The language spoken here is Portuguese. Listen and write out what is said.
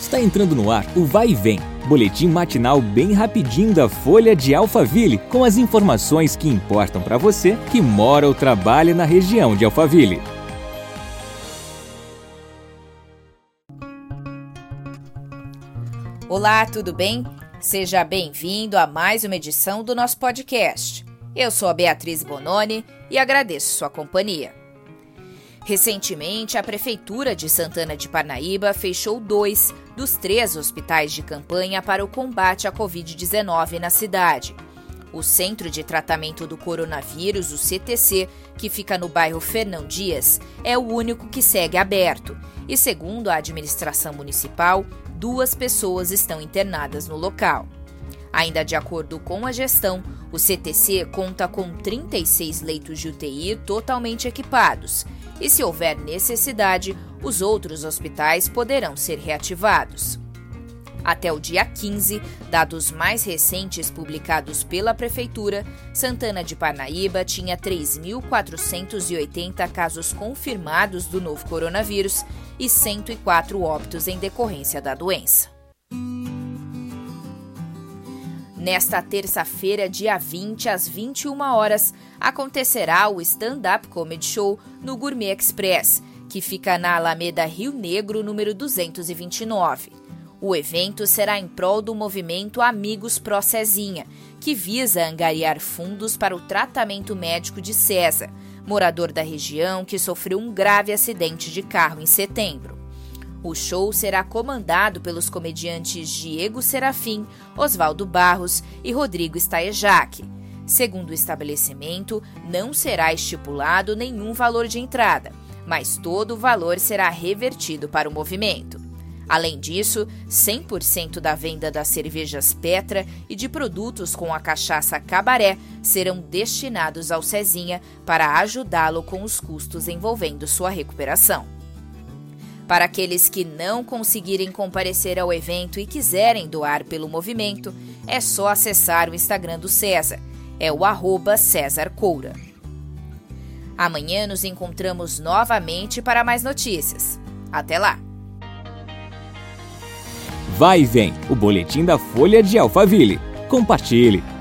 Está entrando no ar o Vai e Vem, boletim matinal bem rapidinho da Folha de Alphaville, com as informações que importam para você que mora ou trabalha na região de Alphaville. Olá, tudo bem? Seja bem-vindo a mais uma edição do nosso podcast. Eu sou a Beatriz Bononi e agradeço sua companhia. Recentemente, a Prefeitura de Santana de Parnaíba fechou dois dos três hospitais de campanha para o combate à Covid-19 na cidade. O Centro de Tratamento do Coronavírus, o CTC, que fica no bairro Fernão Dias, é o único que segue aberto. E, segundo a administração municipal, duas pessoas estão internadas no local. Ainda de acordo com a gestão, o CTC conta com 36 leitos de UTI totalmente equipados e, se houver necessidade, os outros hospitais poderão ser reativados. Até o dia 15, dados mais recentes publicados pela Prefeitura, Santana de Parnaíba tinha 3.480 casos confirmados do novo coronavírus e 104 óbitos em decorrência da doença. Nesta terça-feira, dia 20, às 21 horas, acontecerá o Stand-Up Comedy Show no Gourmet Express, que fica na Alameda Rio Negro, número 229. O evento será em prol do movimento Amigos Pro Cezinha, que visa angariar fundos para o tratamento médico de César, morador da região que sofreu um grave acidente de carro em setembro. O show será comandado pelos comediantes Diego Serafim, Oswaldo Barros e Rodrigo Staejac. Segundo o estabelecimento, não será estipulado nenhum valor de entrada, mas todo o valor será revertido para o movimento. Além disso, 100% da venda das cervejas Petra e de produtos com a cachaça Cabaré serão destinados ao Cezinha para ajudá-lo com os custos envolvendo sua recuperação. Para aqueles que não conseguirem comparecer ao evento e quiserem doar pelo movimento, é só acessar o Instagram do César. É o arroba César Coura. Amanhã nos encontramos novamente para mais notícias. Até lá! Vai e vem, o boletim da Folha de Alphaville. Compartilhe!